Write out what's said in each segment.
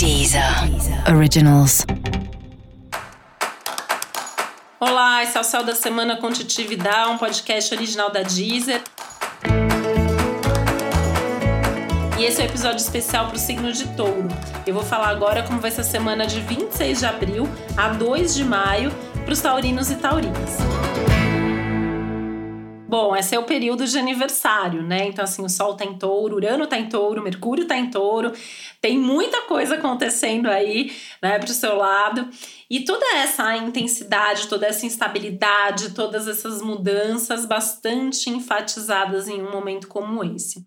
Deezer Originals. Olá, esse é o Céu da Semana com Titi Vidal, um podcast original da Deezer. E esse é o um episódio especial para o signo de touro. Eu vou falar agora como vai ser a semana de 26 de abril a 2 de maio para os taurinos e taurinas. Bom, esse é o período de aniversário, né? Então, assim, o Sol tá em touro, Urano tá em touro, Mercúrio tá em touro, tem muita coisa acontecendo aí, né, pro seu lado. E toda essa intensidade, toda essa instabilidade, todas essas mudanças bastante enfatizadas em um momento como esse.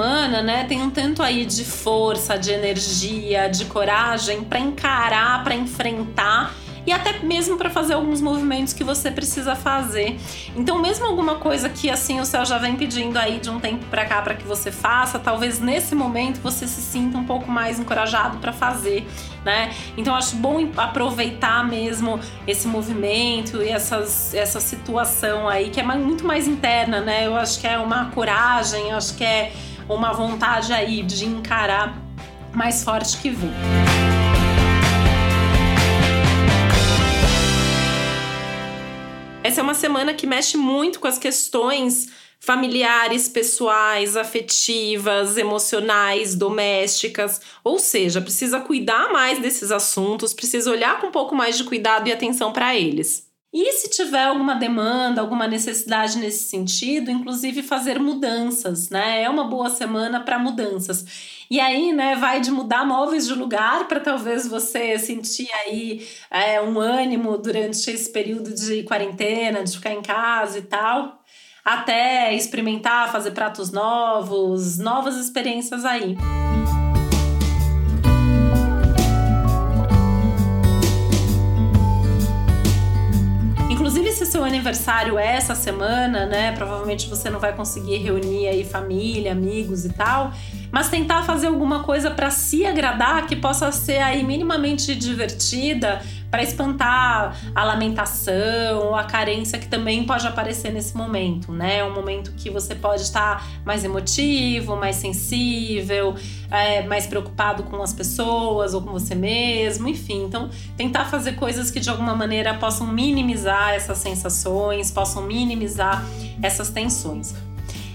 Semana, né, tem um tanto aí de força, de energia, de coragem para encarar, para enfrentar e até mesmo para fazer alguns movimentos que você precisa fazer. Então, mesmo alguma coisa que assim o céu já vem pedindo aí de um tempo para cá para que você faça, talvez nesse momento você se sinta um pouco mais encorajado para fazer, né? Então, acho bom aproveitar mesmo esse movimento e essas, essa situação aí que é muito mais interna, né? Eu acho que é uma coragem, eu acho que é uma vontade aí de encarar mais forte que vem. Essa é uma semana que mexe muito com as questões familiares, pessoais, afetivas, emocionais, domésticas. Ou seja, precisa cuidar mais desses assuntos, precisa olhar com um pouco mais de cuidado e atenção para eles. E se tiver alguma demanda, alguma necessidade nesse sentido, inclusive fazer mudanças, né? É uma boa semana para mudanças. E aí, né, vai de mudar móveis de lugar para talvez você sentir aí é, um ânimo durante esse período de quarentena, de ficar em casa e tal, até experimentar, fazer pratos novos, novas experiências aí. Inclusive, se seu aniversário é essa semana, né? Provavelmente você não vai conseguir reunir aí família, amigos e tal mas tentar fazer alguma coisa para se agradar que possa ser aí minimamente divertida para espantar a lamentação ou a carência que também pode aparecer nesse momento, né? É um momento que você pode estar mais emotivo, mais sensível, é, mais preocupado com as pessoas ou com você mesmo, enfim. Então, tentar fazer coisas que de alguma maneira possam minimizar essas sensações, possam minimizar essas tensões.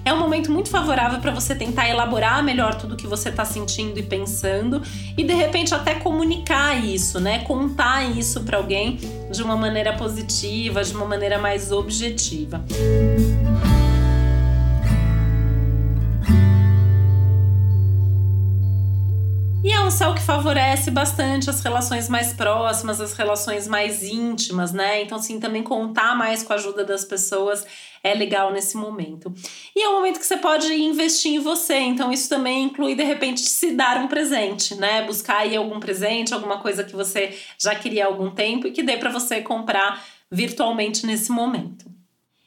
É um momento muito favorável para você tentar elaborar melhor tudo que você está sentindo e pensando e de repente até comunicar isso, né? Contar isso para alguém de uma maneira positiva, de uma maneira mais objetiva. E um céu que favorece bastante as relações mais próximas, as relações mais íntimas, né? Então, sim, também contar mais com a ajuda das pessoas é legal nesse momento. E é um momento que você pode investir em você, então isso também inclui de repente se dar um presente, né? Buscar aí algum presente, alguma coisa que você já queria há algum tempo e que dê para você comprar virtualmente nesse momento.